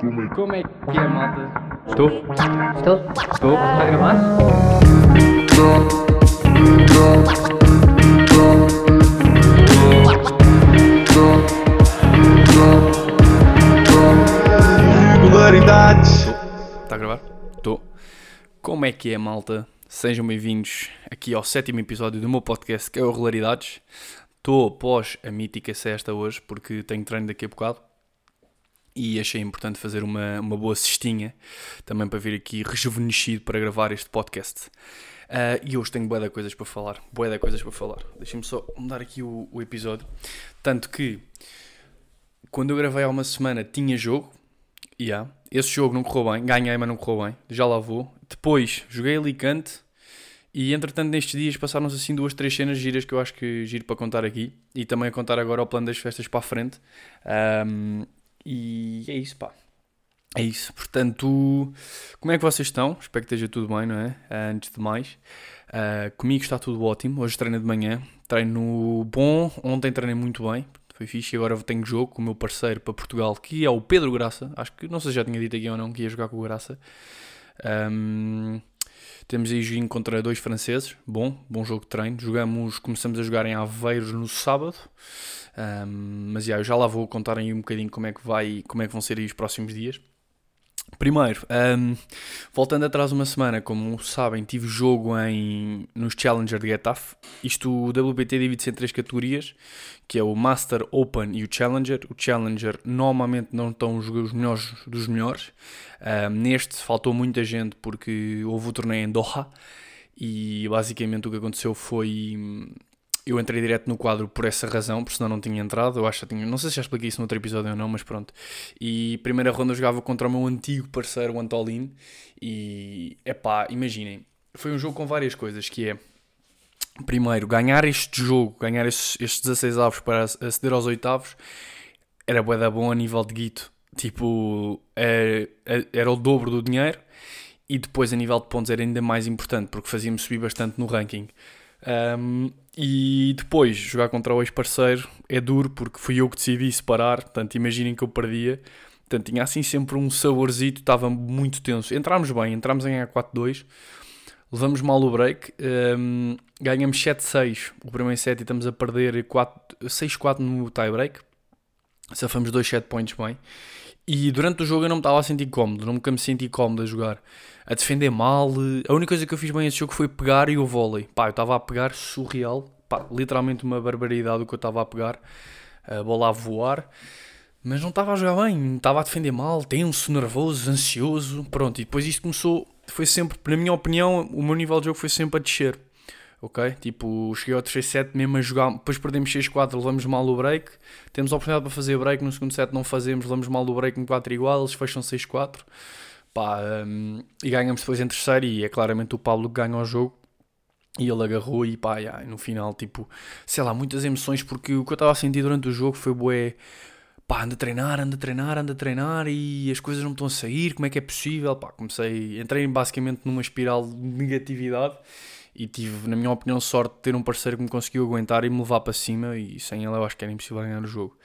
Como é que é, malta? Estou? Estou? Estou? Está a gravar? Regularidades. Está a gravar? Estou. Como é que é, malta? Sejam bem-vindos aqui ao sétimo episódio do meu podcast, que é o Regularidades. Estou após a mítica sexta hoje, porque tenho treino daqui a bocado. E achei importante fazer uma, uma boa cestinha, também para vir aqui rejuvenescido para gravar este podcast. Ah, e hoje tenho bué de coisas para falar, bué de coisas para falar. Deixem-me só mudar aqui o, o episódio. Tanto que, quando eu gravei há uma semana, tinha jogo, Yeah. Esse jogo não correu bem, ganhei, mas não correu bem. Já lá vou. Depois joguei Alicante e entretanto nestes dias passaram-se assim duas, três cenas giras que eu acho que giro para contar aqui e também a contar agora o plano das festas para a frente. Ahm, e é isso, pá. É isso. Portanto, como é que vocês estão? Espero que esteja tudo bem, não é? Ah, antes de mais, ah, comigo está tudo ótimo. Hoje treino de manhã, treino bom. Ontem treinei muito bem, foi fixe. E agora tenho jogo com o meu parceiro para Portugal, que é o Pedro Graça. Acho que não sei se já tinha dito aqui ou não que ia jogar com o Graça. Ahm, temos aí joguinho contra dois franceses. Bom, bom jogo de treino. Jogamos, começamos a jogar em Aveiros no sábado. Ahm, mas já, eu já lá vou contar aí um bocadinho como é que vai, como é que vão ser aí os próximos dias. Primeiro, ahm, voltando atrás uma semana, como sabem, tive jogo em, nos Challenger de Getafe. Isto, o WPT divide-se em três categorias, que é o Master, Open e o Challenger. O Challenger normalmente não estão os melhores dos melhores. Ahm, neste faltou muita gente porque houve o torneio em Doha e basicamente o que aconteceu foi hum, eu entrei direto no quadro por essa razão, porque senão não tinha entrado. Eu acho que tinha, não sei se já expliquei isso no outro episódio ou não, mas pronto. E primeira ronda eu jogava contra o meu antigo parceiro, o Antolin. E epá, imaginem, foi um jogo com várias coisas, que é primeiro, ganhar este jogo, ganhar estes, estes 16 avos para aceder aos oitavos, era bué da bom a nível de guito. Tipo, é- é- era o dobro do dinheiro. E depois, a nível de pontos, era ainda mais importante, porque fazia-me subir bastante no ranking. Um, e depois, jogar contra o ex-parceiro é duro, porque fui eu que decidi separar. Portanto, imaginem que eu perdia. Portanto, tinha assim sempre um saborzito, estava muito tenso. Entrámos bem, entrámos em A4-2, levamos mal o break, um, ganhamos 7-6 o primeiro set e estamos a perder 4 6-4 no tie-break. Safamos dois set points bem. E durante o jogo eu não me estava a sentir cómodo, nunca me senti cómodo a jogar. A defender mal. A única coisa que eu fiz bem nesse jogo foi pegar e o vôlei. Pá, eu estava a pegar surreal. Pá, literalmente uma barbaridade o que eu estava a pegar. A bola a voar. Mas não estava a jogar bem, estava a defender mal, tenso, nervoso, ansioso. Pronto, e depois isto começou. Foi sempre, na minha opinião, o meu nível de jogo foi sempre a descer. Ok? Tipo, cheguei ao terceiro set mesmo a jogar. Depois perdemos 6-4, levamos mal o break. Temos a oportunidade para fazer break. No segundo set não fazemos, levamos mal o break em 4 igual. Eles fecham 6-4. Pá, hum, e ganhamos depois em terceiro. E é claramente o Pablo que ganha o jogo. E ele agarrou e pá, yeah, e no final, tipo, sei lá, muitas emoções. Porque o que eu estava a sentir durante o jogo foi bué. Pá, anda a treinar, anda a treinar, anda a treinar e as coisas não estão a sair. Como é que é possível? Pá, comecei. Entrei basicamente numa espiral de negatividade e tive, na minha opinião, sorte de ter um parceiro que me conseguiu aguentar e me levar para cima e sem ele eu acho que era impossível ganhar o jogo.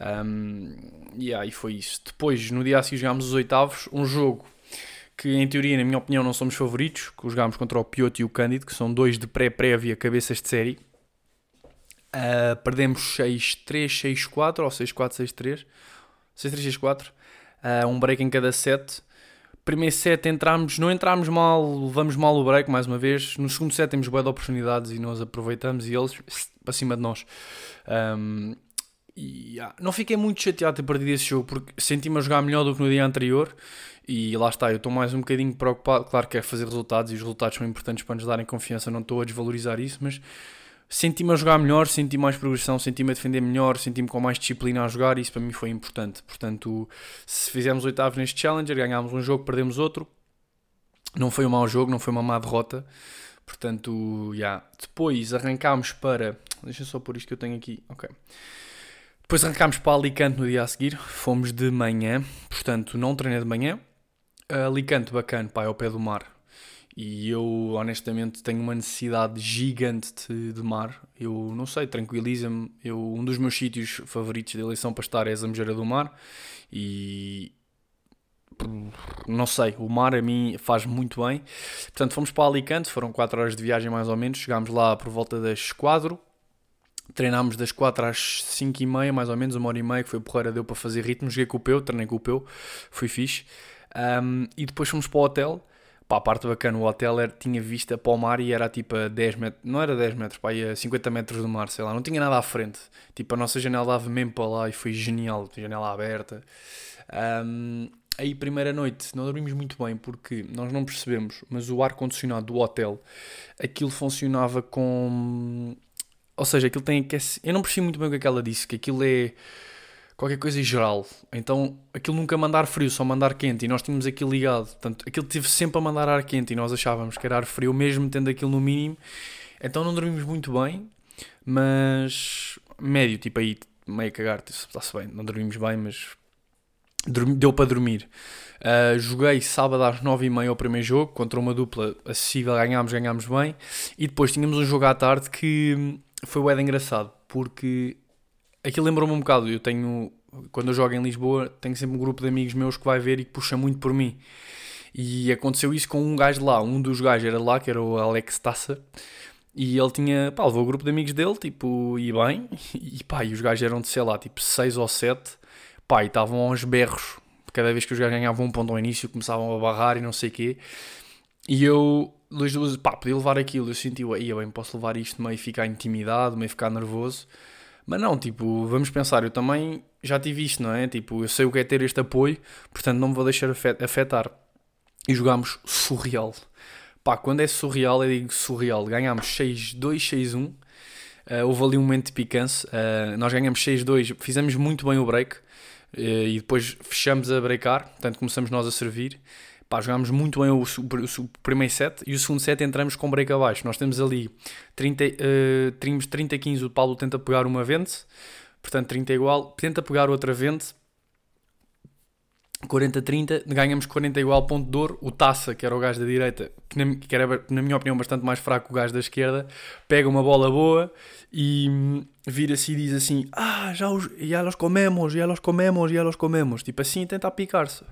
Um, e aí foi isso. Depois, no dia a seguir, jogámos os oitavos, um jogo que em teoria, na minha opinião, não somos favoritos, que jogámos contra o Pioto e o Cândido, que são dois de pré-prévia cabeças de série. Uh, perdemos 6-3, 6-4 ou 6-4, 6-3. 6-3, 6-4. Uh, um break em cada set primeiro set entramos, não entramos mal, levamos mal o break mais uma vez. No segundo set temos boa de oportunidades e nós aproveitamos e eles para cima de nós. Um, e ah, não fiquei muito chateado de ter perdido esse jogo porque senti-me a jogar melhor do que no dia anterior. E lá está, eu estou mais um bocadinho preocupado. Claro que é fazer resultados e os resultados são importantes para nos darem confiança, não estou a desvalorizar isso, mas senti-me a jogar melhor, senti mais progressão, senti-me a defender melhor, senti-me com mais disciplina a jogar e isso para mim foi importante. Portanto, se fizermos oitavos neste Challenger, ganhámos um jogo, perdemos outro. Não foi um mau jogo, não foi uma má derrota. Portanto, já. Yeah. Depois arrancámos para. Deixa só pôr isto que eu tenho aqui. Ok. Depois arrancámos para Alicante no dia a seguir. Fomos de manhã. Portanto, não treinei de manhã. Alicante, bacana, pá, é ao pé do mar. E eu, honestamente, tenho uma necessidade gigante de, de mar. Eu não sei, tranquiliza-me. Eu, um dos meus sítios favoritos de eleição para estar é a Zambujeira do Mar. E não sei, o mar a mim faz muito bem. Portanto, fomos para Alicante, foram 4 horas de viagem mais ou menos, chegámos lá por volta das 4, treinámos das 4 às 5 e meia, mais ou menos, uma hora e meia, que foi porreira, deu para fazer ritmo, joguei com o Peu, treinei com o Peu, fui fixe. Um, e depois fomos para o hotel, pá, a parte bacana, o hotel era, tinha vista para o mar e era tipo a 10 metros, não era 10 metros, pá, ia 50 metros do mar, sei lá, não tinha nada à frente. Tipo, a nossa janela dava mesmo para lá e foi genial, janela aberta. Um, aí, primeira noite, não dormimos muito bem porque nós não percebemos, mas o ar-condicionado do hotel, aquilo funcionava com. Ou seja, aquilo tem aquecimento. Eu não percebi muito bem o que, é que ela disse, que aquilo é qualquer coisa em geral. Então aquilo nunca mandar frio, só mandar quente. E nós tínhamos aquilo ligado. Portanto, aquilo teve sempre a mandar ar quente e nós achávamos que era ar frio, mesmo tendo aquilo no mínimo. Então não dormimos muito bem, mas médio, tipo aí, meio cagar, está-se bem. Não dormimos bem, mas deu para dormir. Uh, joguei sábado às 9h30 o primeiro jogo contra uma dupla acessível, ganhámos, ganhámos bem. E depois tínhamos um jogo à tarde que foi o engraçado, porque aquilo lembrou-me um bocado. Eu tenho, quando eu jogo em Lisboa, tenho sempre um grupo de amigos meus que vai ver e que puxa muito por mim. E aconteceu isso com um gajo lá. Um dos gajos era lá, que era o Alex Tassa. E ele tinha, pá, levou o grupo de amigos dele, tipo, e bem. E pá, e os gajos eram de, sei lá, tipo 6 ou 7. Pá, e estavam aos berros. Cada vez que os gajos ganhavam um ponto ao início, começavam a barrar e não sei o quê. E eu, Luís Luz, pá, podia levar aquilo. Eu senti, aí, bem, posso levar isto meio ficar intimidado, meio ficar nervoso. Mas não, tipo, vamos pensar, eu também já tive isto, não é? Tipo, eu sei o que é ter este apoio, portanto não me vou deixar afetar. E jogámos surreal. Pá, quando é surreal, eu digo surreal. Ganhámos 6-2, 6-1. Uh, houve ali um momento de picância. Uh, nós ganhamos 6-2, fizemos muito bem o break. Uh, e depois fechamos a breakar, portanto começamos nós a servir. Pá, jogámos muito bem o, o, o, primeiro set e o segundo set entramos com break abaixo. Nós temos ali 30, uh, 30-15, o Paulo tenta pegar uma vente, portanto 30 igual, tenta pegar outra vente, 40-30, ganhamos 40 igual ponto de ouro. O Taça, que era o gajo da direita, que na, que era, na minha opinião, bastante mais fraco que o gajo da esquerda, pega uma bola boa e hum, vira-se e diz assim: Ah, já, os, já los comemos, já los comemos, já los comemos. Tipo assim, tenta picar-se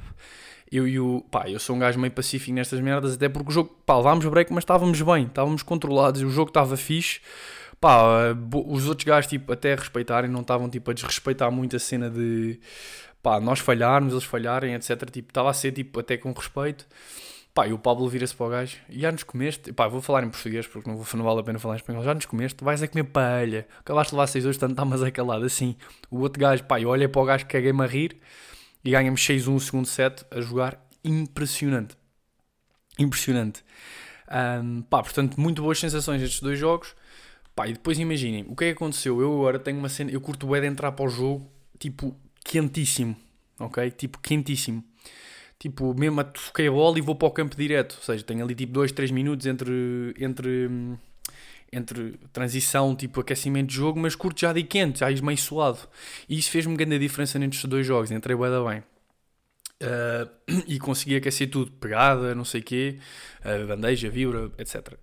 eu e o. pá, eu sou um gajo meio pacífico nestas merdas, até porque o jogo, pá, levámos break, mas estávamos bem, estávamos controlados, o jogo estava fixe. Pá, os outros gajos, tipo, até respeitarem, não estavam, tipo, a desrespeitar muito a cena de, pá, nós falharmos, eles falharem, etc. Tipo, estava a ser, tipo, até com respeito. Pá, e o Pablo vira-se para o gajo, já nos comeste, pá, vou falar em português porque não, vou, não vale a pena falar em espanhol, já nos comeste, vais a comer paella, acabaste de levar 6 hoje, tanto está mas é calado, assim. O outro gajo, pá, olhei para o gajo, caguei-me a rir, e ganhamos 6-1 o segundo set a jogar impressionante. Impressionante. Um, pá, portanto, muito boas sensações estes dois jogos. Pá, e depois imaginem, o que é que aconteceu? Eu agora tenho uma cena, eu curto o de entrar para o jogo, tipo, quentíssimo, ok? Tipo, quentíssimo. Tipo, mesmo a toquei a bola e vou para o campo direto. Ou seja, tenho ali tipo 2, 3 minutos entre, entre hum, entre transição, tipo aquecimento de jogo, mas curto já de quente, já meio suado. E isso fez-me grande diferença entre os dois jogos, entrei bué da bem. Uh, e consegui aquecer tudo, pegada, não sei o quê, uh, bandeja, vibra, etc.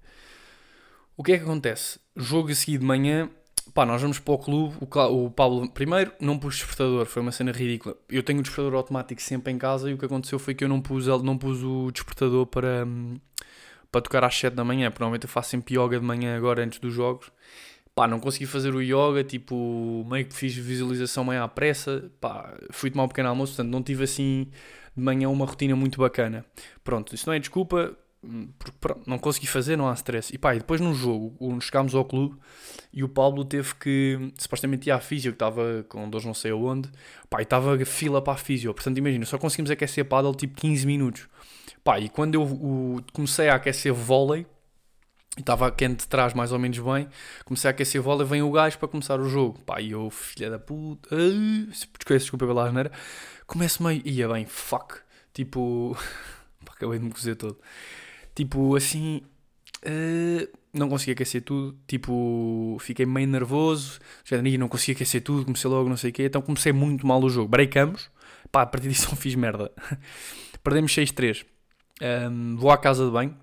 O que é que acontece? Jogo a seguir de manhã, pá, nós vamos para o clube, o, o Pablo, primeiro, não pus despertador, foi uma cena ridícula. Eu tenho o despertador automático sempre em casa e o que aconteceu foi que eu não pus, não pus o despertador para... Hum, para tocar às 7 da manhã. Provavelmente eu faço sempre yoga de manhã agora antes dos jogos. Pá, não consegui fazer o yoga, tipo, meio que fiz visualização meio à pressa. Pá, fui tomar um pequeno almoço, portanto não tive assim de manhã uma rotina muito bacana. Pronto, isso não é desculpa, porque pronto, não consegui fazer, não há stress. E pá, e depois no jogo, chegámos ao clube e o Paulo teve que, supostamente ia à físio, que estava com dores não sei aonde, pá, e estava fila para a físio. Portanto, imagina, só conseguimos aquecer paddle tipo 15 minutos. Pá, e quando eu o, comecei a aquecer vôlei, estava quente de trás mais ou menos bem, comecei a aquecer vôlei, vem o gajo para começar o jogo. Pá, e eu, filha da puta, uh, desculpa pela asneira, começo meio, ia bem, fuck, tipo, acabei de me cozer todo. Tipo, assim, uh, não consegui aquecer tudo, tipo, fiquei meio nervoso, já não consegui aquecer tudo, comecei logo não sei o quê, então comecei muito mal o jogo. Breakamos, pá, a partir disso não fiz merda. Perdemos 6-3. Um, vou à casa de banho,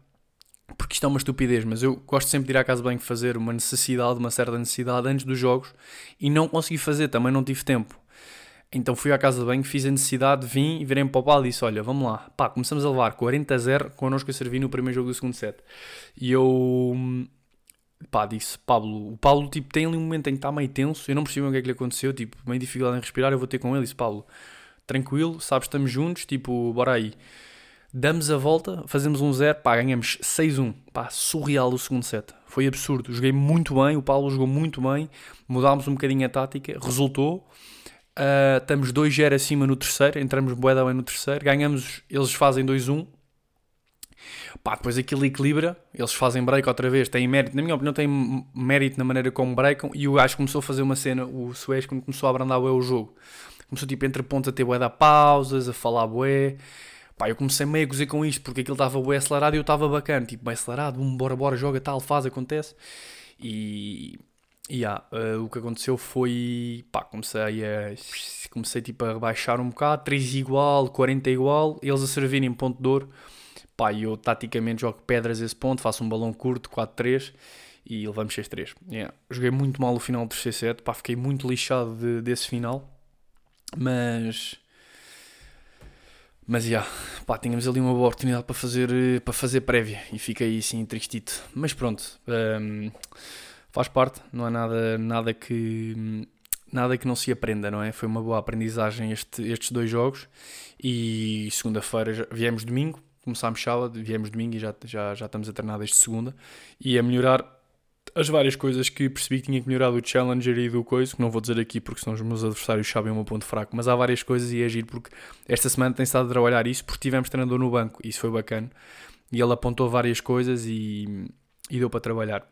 porque isto é uma estupidez, mas eu gosto sempre de ir à casa de banho fazer uma necessidade, uma certa necessidade antes dos jogos e não consegui fazer, também não tive tempo. Então fui à casa de banho, fiz a necessidade, vim e virei para o Paulo e disse: Olha, vamos lá. Pá, começamos a levar 40 a 0 connosco a servir no primeiro jogo do segundo set. E eu, pá, disse: Pablo, o Paulo tipo, tem ali um momento em que está meio tenso, eu não percebi o que é que lhe aconteceu, tipo, meio dificuldade em respirar. Eu vou ter com ele. Disse: Pablo, tranquilo, sabes, estamos juntos, tipo, bora aí. Damos a volta, fazemos um zero, pá, ganhamos 6-1. Pá, surreal o segundo set. Foi absurdo. Joguei muito bem, o Paulo jogou muito bem, mudámos um bocadinho a tática, resultou. Uh, estamos 2-0 acima no terceiro, entramos boeda bem no terceiro, ganhamos, eles fazem 2-1. Pá, depois aquilo equilibra, eles fazem break outra vez, tem mérito, na minha opinião, tem mérito na maneira como breakam. E o gajo começou a fazer uma cena, o Suez, quando começou a abrandar o jogo, começou tipo entre pontos a ter bué da pausas, a falar bué. Pá, eu comecei meio a gozar com isto porque aquilo estava bué acelerado e eu estava bacana, tipo, bem acelerado, bora, bora, joga, tal, faz, acontece. E yeah, uh, o que aconteceu foi, pá, comecei a, comecei tipo a rebaixar um bocado, 3 igual, 40 igual, eles a servirem ponto de ouro, pá, eu taticamente jogo pedras esse ponto, faço um balão curto, 4-3 e levamos 6-3. Yeah. Joguei muito mal o final do terceiro set, pá, fiquei muito lixado de, desse final, mas... Mas, já, yeah, pá, tínhamos ali uma boa oportunidade para fazer, para fazer prévia e fiquei assim tristito. Mas pronto, um, faz parte, não há nada, nada que nada que não se aprenda, não é? Foi uma boa aprendizagem este, estes dois jogos. E segunda-feira viemos domingo, começámos sábado, viemos domingo e já, já, já estamos a treinar desde segunda. E a melhorar as várias coisas que percebi que tinha que melhorar do Challenger e do coisa, que não vou dizer aqui porque senão os meus adversários sabem o meu ponto fraco, mas há várias coisas e é agir porque esta semana tem estado a trabalhar isso porque tivemos treinador no banco, isso foi bacana. E ele apontou várias coisas e, e deu para trabalhar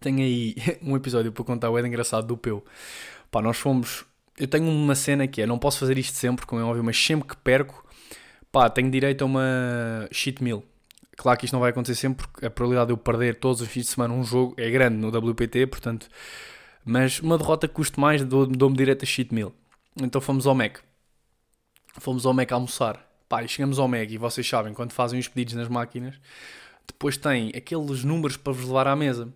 tenho aí um episódio para contar, o é engraçado do Peu. Pá, nós fomos. Eu tenho uma cena que é, não posso fazer isto sempre, como é óbvio, mas sempre que perco, pá, tenho direito a uma cheat meal. Claro que isto não vai acontecer sempre, porque a probabilidade de eu perder todos os fins de semana um jogo é grande no WPT, portanto. Mas uma derrota que custe mais, dou-me direito a cheat meal. Então fomos ao Mac. Fomos ao Mac almoçar. Pá, e chegamos ao Mac e vocês sabem, quando fazem os pedidos nas máquinas, depois tem aqueles números para vos levar à mesa.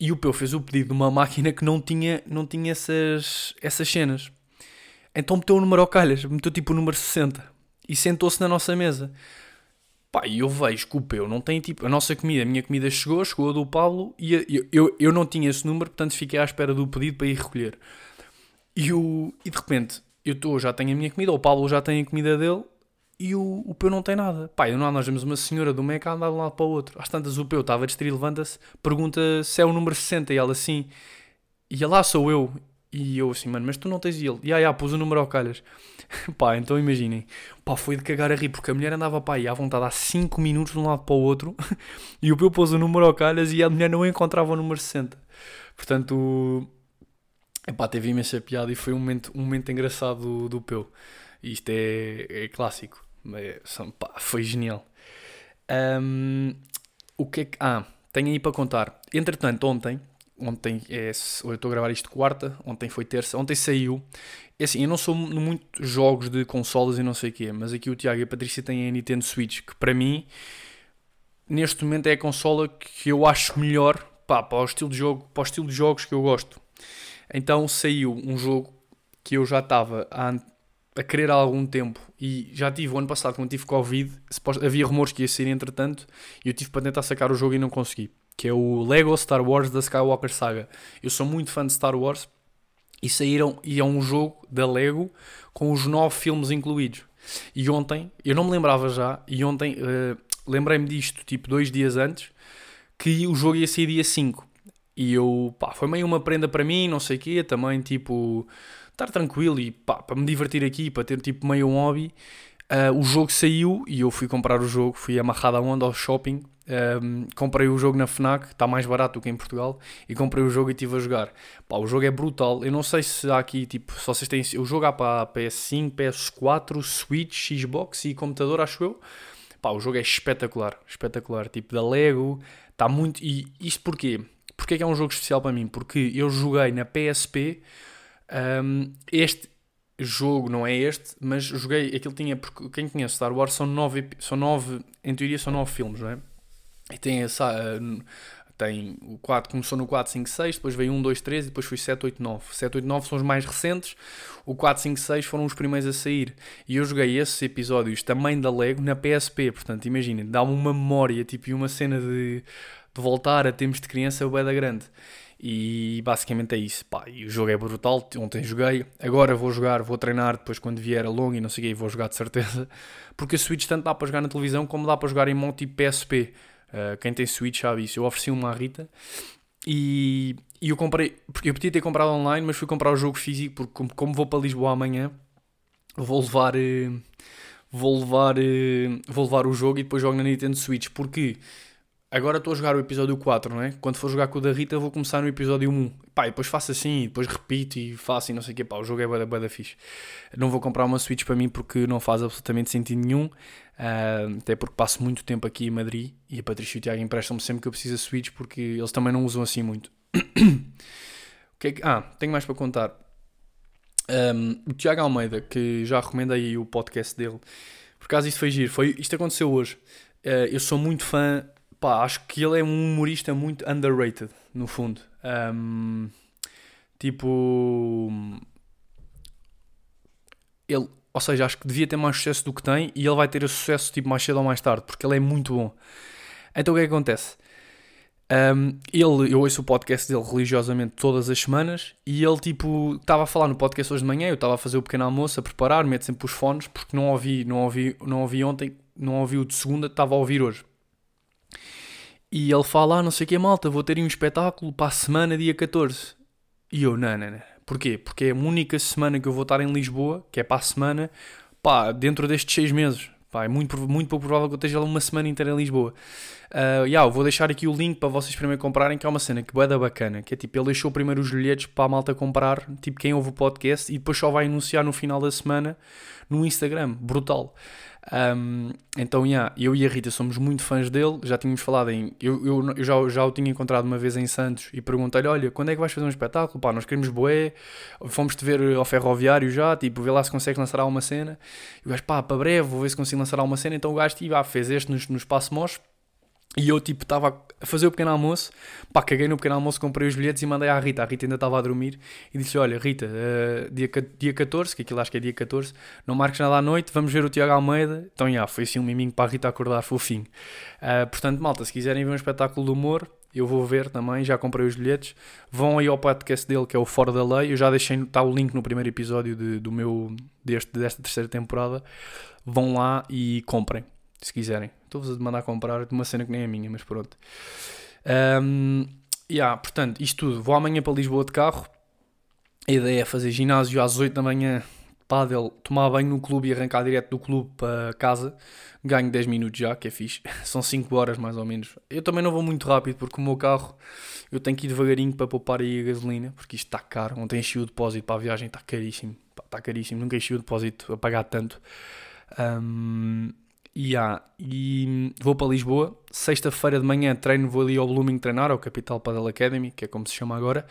E o Peu fez o pedido de uma máquina que não tinha, não tinha essas, essas cenas. Então meteu o número ao calhas, meteu tipo o número 60 e sentou-se na nossa mesa. Pá, e eu vejo que o Peu não tem tipo. A nossa comida, a minha comida chegou, chegou a do Pablo e eu, eu, eu não tinha esse número, portanto fiquei à espera do pedido para ir recolher. E, o, e de repente, eu tô, já tenho a minha comida, o Pablo já tem a comida dele e o, o Peu não tem nada. Pá, e nós vemos uma senhora do Meca a andar de um lado para o outro. Às tantas o Peu estava a distrair, levanta-se, pergunta se é o número 60 e ela assim. E lá sou eu. E eu assim, mano, mas tu não tens ele. E aí, ah, pus o número ao calhas. pá, então imaginem. Pá, foi de cagar a rir, porque a mulher andava pá, aí à vontade há 5 minutos de um lado para o outro. e o Peu pôs o número ao calhas e a mulher não encontrava o número 60. Portanto, pá, teve imensa piada e foi um momento, um momento engraçado do, do Peu. Isto é, é clássico. São, pá, foi genial. Um, o que é que. Ah, tenho aí para contar. Entretanto, ontem, ontem é, eu estou a gravar isto quarta, ontem foi terça, ontem saiu. É assim, eu não sou muito jogos de consolas e não sei o quê, mas aqui o Tiago e a Patrícia têm a Nintendo Switch, que para mim, neste momento é a consola que eu acho melhor pá, para, o estilo de jogo, para o estilo de jogos que eu gosto. Então saiu um jogo que eu já estava a, a querer há algum tempo e já tive o ano passado quando tive Covid, havia rumores que ia sair entretanto e eu tive para tentar sacar o jogo e não consegui, que é o Lego Star Wars da Skywalker Saga. Eu sou muito fã de Star Wars e saíram e é um jogo da Lego com os nove filmes incluídos. E ontem, eu não me lembrava já, e ontem uh, lembrei-me disto tipo dois dias antes que o jogo ia sair dia 5. E eu, pá, foi meio uma prenda para mim, não sei o quê, também tipo estar tranquilo e pá, para me divertir aqui, para ter tipo meio um hobby. Uh, o jogo saiu e eu fui comprar o jogo, fui amarrado a onda ao shopping. Um, comprei o jogo na Fnac, está mais barato do que em Portugal, e comprei o jogo e estive a jogar. Pá, o jogo é brutal. Eu não sei se há aqui, tipo, se vocês têm. O jogo há para PS5, PS4, Switch, Xbox e computador, acho eu. Pá, o jogo é espetacular, espetacular. Tipo, da Lego, está muito. E isto porquê? Porque é que é um jogo especial para mim? Porque eu joguei na PSP um, este jogo não é este, mas joguei. Aquilo tinha. Porque quem conhece Star Wars são nove, são nove. Em teoria são nove filmes, não é? E tem essa. tem o 4, começou no 4, 5, 6, depois veio 1, 2, 3 e depois foi 7, 8, 9. 7, 8, 9 são os mais recentes, o 4, 5, 6 foram os primeiros a sair. E eu joguei esses episódios também da Lego na PSP, portanto, imaginem, dá-me uma memória, tipo, e uma cena de, de voltar a tempos de criança, o da grande. E basicamente é isso. Pá, e o jogo é brutal. Ontem joguei, agora vou jogar, vou treinar depois quando vier a longa e não sei o que, vou jogar de certeza. Porque a Switch tanto dá para jogar na televisão como dá para jogar em modo tipo PSP. Uh, quem tem Switch sabe isso. Eu ofereci uma à Rita e, e eu comprei, porque eu podia ter comprado online, mas fui comprar o jogo físico porque como, como vou para Lisboa amanhã, vou levar. Uh, vou levar, uh, vou levar o jogo e depois jogo na Nintendo Switch. Porque agora estou a jogar o episódio 4, não é? Quando for jogar com o da Rita, vou começar no episódio 1. Pá, e depois faço assim, depois repito e faço e não sei o que. Pá, o jogo é bué da fixe. Não vou comprar uma Switch para mim porque não faz absolutamente sentido nenhum. Uh, até porque passo muito tempo aqui em Madrid e a Patrícia e o Tiago emprestam-me sempre que eu preciso a Switch porque eles também não usam assim muito. que é que... Ah, tenho mais para contar. Um, o Tiago Almeida, que já recomendei o podcast dele, por acaso isto foi giro, foi, isto aconteceu hoje. Uh, eu sou muito fã pá, acho que ele é um humorista muito underrated, no fundo. Um, tipo. Ele, ou seja, acho que devia ter mais sucesso do que tem e ele vai ter sucesso tipo, mais cedo ou mais tarde, porque ele é muito bom. Então o que é que acontece? Um, ele, eu ouço o podcast dele religiosamente todas as semanas e ele tipo estava a falar no podcast hoje de manhã, eu estava a fazer o pequeno almoço, a preparar, meto sempre os fones porque não ouvi, não ouvi, não ouvi ontem, não ouvi o de segunda, estava a ouvir hoje. E ele fala, ah, não sei o que, malta, vou ter um espetáculo para a semana, dia 14. E eu, não, não, não. Porquê? Porque é a única semana que eu vou estar em Lisboa, que é para a semana, pá, dentro destes seis meses. Pá, é muito, muito pouco provável que eu esteja lá uma semana inteira em Lisboa. Uh, yeah, vou deixar aqui o link para vocês primeiro comprarem, que é uma cena que é da bacana. Que é tipo, ele deixou primeiro os bilhetes para a malta comprar, tipo quem ouve o podcast, e depois só vai anunciar no final da semana no Instagram. Brutal. Um, então, yeah, eu e a Rita somos muito fãs dele, já tínhamos falado em. Eu, eu, eu já, já o tinha encontrado uma vez em Santos e perguntei-lhe: Olha, quando é que vais fazer um espetáculo? Pá, nós queremos boé, fomos-te ver ao ferroviário já, tipo, vê lá se consegues lançar alguma cena. E o gajo, pá, para breve, vou ver se consigo lançar alguma cena. Então o gajo, tipo, ah, fez este no, no Espaço Mos e eu, tipo, estava a fazer o pequeno almoço, pá, caguei no pequeno almoço, comprei os bilhetes e mandei à Rita. A Rita ainda estava a dormir e disse: Olha, Rita, uh, dia, dia 14, que aquilo acho que é dia 14, não marques nada à noite, vamos ver o Tiago Almeida. Então, já, foi assim um miminho para a Rita acordar fofinho. Uh, portanto, malta, se quiserem ver um espetáculo de humor, eu vou ver também, já comprei os bilhetes. Vão aí ao podcast dele, que é o Fora da Lei. Eu já deixei, está o link no primeiro episódio de, do meu, deste, desta terceira temporada. Vão lá e comprem se quiserem. Estou-vos a mandar comprar de uma cena que nem é minha, mas pronto. Um, yeah, portanto, isto tudo. Vou amanhã para Lisboa de carro. A ideia é fazer ginásio às 8 da manhã, pádel, tomar banho no clube e arrancar direto do clube para casa. Ganho 10 minutos já, que é fixe. São 5 horas mais ou menos. Eu também não vou muito rápido porque o meu carro eu tenho que ir devagarinho para poupar aí a gasolina, porque isto está caro. Ontem enchi o depósito para a viagem, está caríssimo. Está caríssimo, nunca enchi o depósito a pagar tanto. Um, Yeah. E vou para Lisboa. Sexta-feira de manhã treino, vou ali ao Blooming treinar, ao Capital Padel Academy, que é como se chama agora.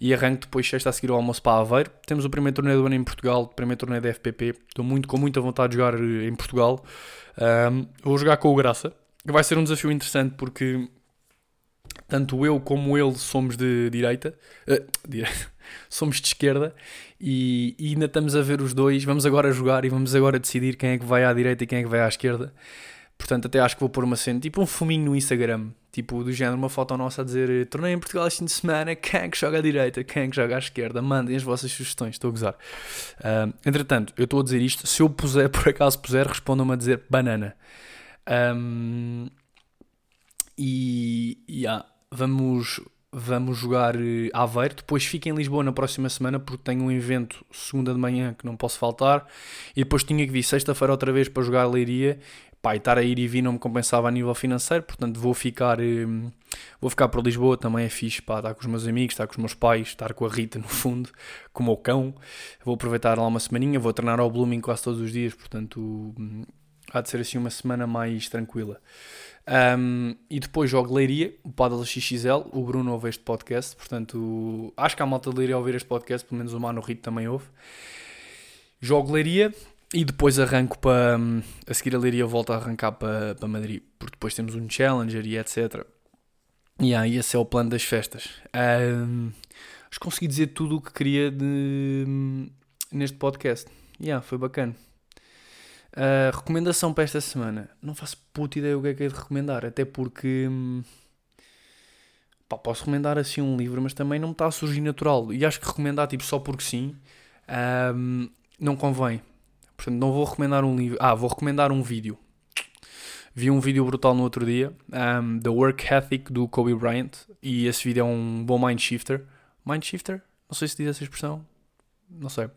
E arranco depois sexta a seguir ao almoço para Aveiro. Temos o primeiro torneio do ano em Portugal, o primeiro torneio da FPP. Estou muito, com muita vontade de jogar eh, em Portugal. Um, vou jogar com o Graça. Vai ser um desafio interessante porque tanto eu como ele somos de direita. Uh, direita somos de esquerda e, e, ainda estamos a ver os dois. Vamos agora jogar e vamos agora decidir quem é que vai à direita e quem é que vai à esquerda. Portanto, até acho que vou pôr uma cena, tipo um fuminho no Instagram, tipo do género, uma foto nossa a dizer torneio em Portugal este fim de semana, quem é que joga à direita, quem é que joga à esquerda, mandem as vossas sugestões, estou a gozar. Uh, entretanto, eu estou a dizer isto, se eu puser, por acaso puser, respondam-me a dizer banana. Um, e, e yeah, vamos, vamos jogar eh, Aveiro. Depois fico em Lisboa na próxima semana porque tenho um evento segunda de manhã que não posso faltar. E depois tinha que vir sexta-feira outra vez para jogar Leiria. Pá, e estar a ir e vir não me compensava a nível financeiro, portanto vou ficar, eh, vou ficar para Lisboa, também é fixe, pá, estar com os meus amigos, estar com os meus pais, estar com a Rita no fundo, com o meu cão. Vou aproveitar lá uma semaninha, vou treinar ao Blooming quase todos os dias, portanto hum, há de ser assim uma semana mais tranquila. Um, e depois jogo Leiria, o Padel XXL. O Bruno ouve este podcast, portanto, acho que há malta de Leiria a ouvir este podcast, pelo menos o Mano Rito também ouve. Jogo Leiria e depois arranco para. A seguir a Leiria volta a arrancar para, para Madrid, porque depois temos um Challenger e etc. E esse é o plano das festas. Ahm, acho que consegui dizer tudo o que queria de- neste podcast. Yeah, foi bacana. Ah, recomendação para esta semana. Não faço puta ideia o que é que é de recomendar, até porque hum, pá, posso recomendar assim um livro, mas também não me está a surgir natural. E acho que recomendar tipo só porque sim ahm, não convém. Portanto, não vou recomendar um livro. Ah, vou recomendar um vídeo. Vi um vídeo brutal no outro dia, um, The Work Ethic do Kobe Bryant, e esse vídeo é um bom mind shifter. Mind shifter? Não sei se diz essa expressão, não sei.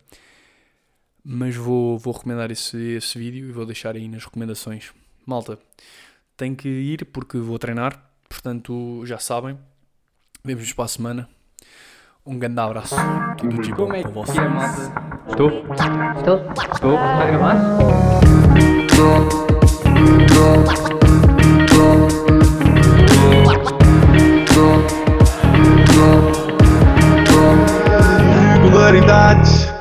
Mas vou, vou recomendar esse, esse vídeo e vou deixar aí nas recomendações. Malta, tenho que ir porque vou treinar, portanto já sabem. Vemos-nos para a semana. Um grande abraço. Tudo de bom Como é vocês. É, Estou? Estou? Estou? Está a gravar? Irregularidades.